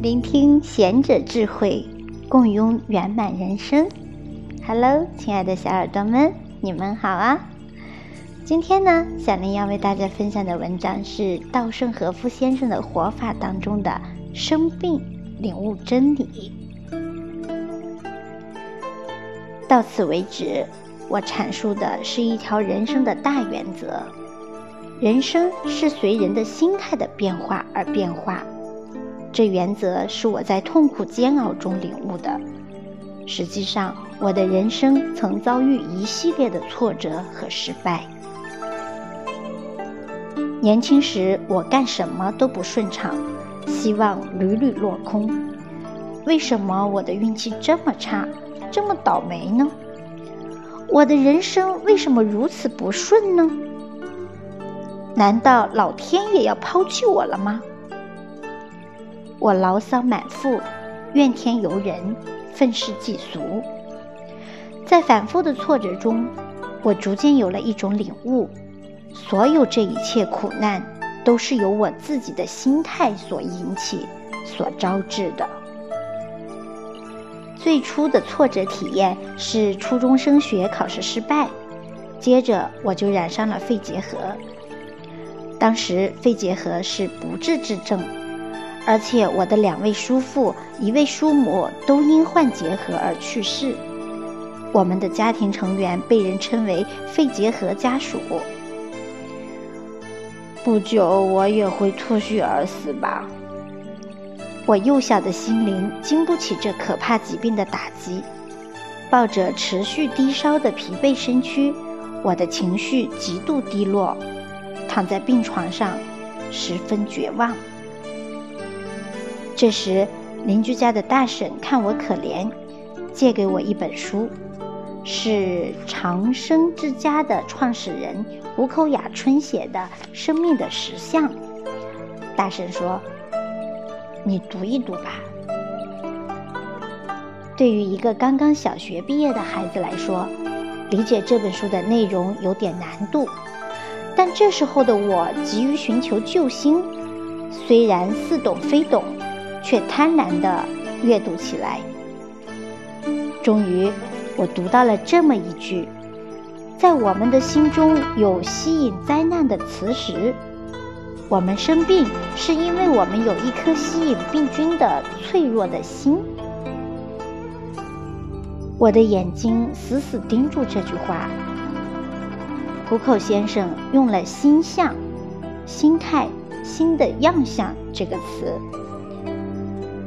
聆听贤者智慧，共拥圆满人生。Hello，亲爱的小耳朵们，你们好啊！今天呢，小林要为大家分享的文章是稻盛和夫先生的活法当中的“生病领悟真理”。到此为止，我阐述的是一条人生的大原则。人生是随人的心态的变化而变化，这原则是我在痛苦煎熬中领悟的。实际上，我的人生曾遭遇一系列的挫折和失败。年轻时，我干什么都不顺畅，希望屡屡落空。为什么我的运气这么差，这么倒霉呢？我的人生为什么如此不顺呢？难道老天也要抛弃我了吗？我牢骚满腹，怨天尤人，愤世嫉俗。在反复的挫折中，我逐渐有了一种领悟：所有这一切苦难，都是由我自己的心态所引起、所招致的。最初的挫折体验是初中升学考试失败，接着我就染上了肺结核。当时肺结核是不治之症，而且我的两位叔父、一位叔母都因患结核而去世。我们的家庭成员被人称为“肺结核家属”。不久我也会吐血而死吧？我幼小的心灵经不起这可怕疾病的打击，抱着持续低烧的疲惫身躯，我的情绪极度低落。躺在病床上，十分绝望。这时，邻居家的大婶看我可怜，借给我一本书，是长生之家的创始人谷口雅春写的《生命的实相》。大婶说：“你读一读吧。”对于一个刚刚小学毕业的孩子来说，理解这本书的内容有点难度。但这时候的我急于寻求救星，虽然似懂非懂，却贪婪地阅读起来。终于，我读到了这么一句：在我们的心中有吸引灾难的磁石。我们生病是因为我们有一颗吸引病菌的脆弱的心。我的眼睛死死盯住这句话。谷口先生用了“心相”、“心态”、“心的样相”这个词。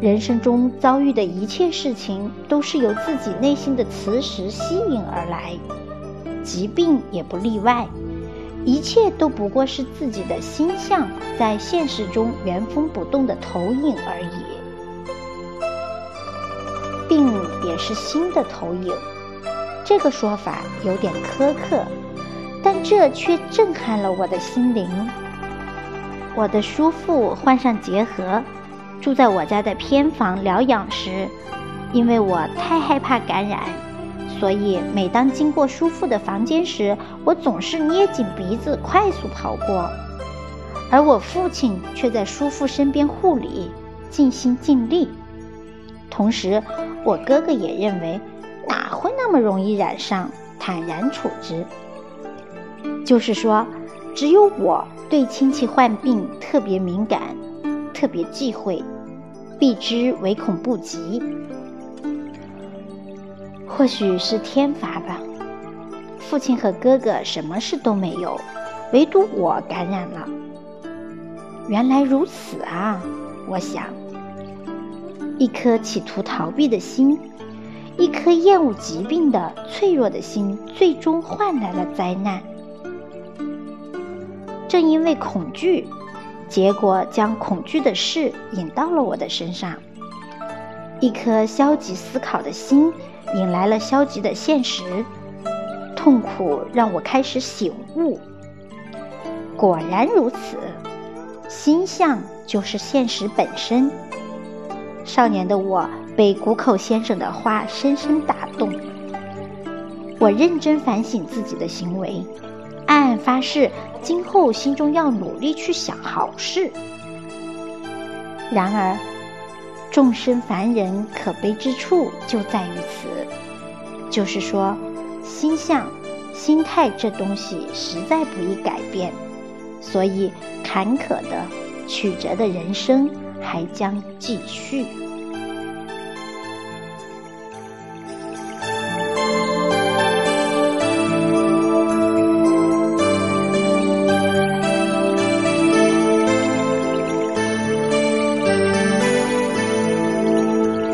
人生中遭遇的一切事情，都是由自己内心的磁石吸引而来，疾病也不例外。一切都不过是自己的心相在现实中原封不动的投影而已。病也是心的投影，这个说法有点苛刻。但这却震撼了我的心灵。我的叔父患上结核，住在我家的偏房疗养时，因为我太害怕感染，所以每当经过叔父的房间时，我总是捏紧鼻子快速跑过。而我父亲却在叔父身边护理，尽心尽力。同时，我哥哥也认为哪会那么容易染上，坦然处之。就是说，只有我对亲戚患病特别敏感，特别忌讳，避之唯恐不及。或许是天罚吧。父亲和哥哥什么事都没有，唯独我感染了。原来如此啊！我想，一颗企图逃避的心，一颗厌恶疾病的脆弱的心，最终换来了灾难。正因为恐惧，结果将恐惧的事引到了我的身上。一颗消极思考的心，引来了消极的现实。痛苦让我开始醒悟。果然如此，心象就是现实本身。少年的我被谷口先生的话深深打动。我认真反省自己的行为。暗暗发誓，今后心中要努力去想好事。然而，众生凡人可悲之处就在于此，就是说，心相、心态这东西实在不易改变，所以坎坷的、曲折的人生还将继续。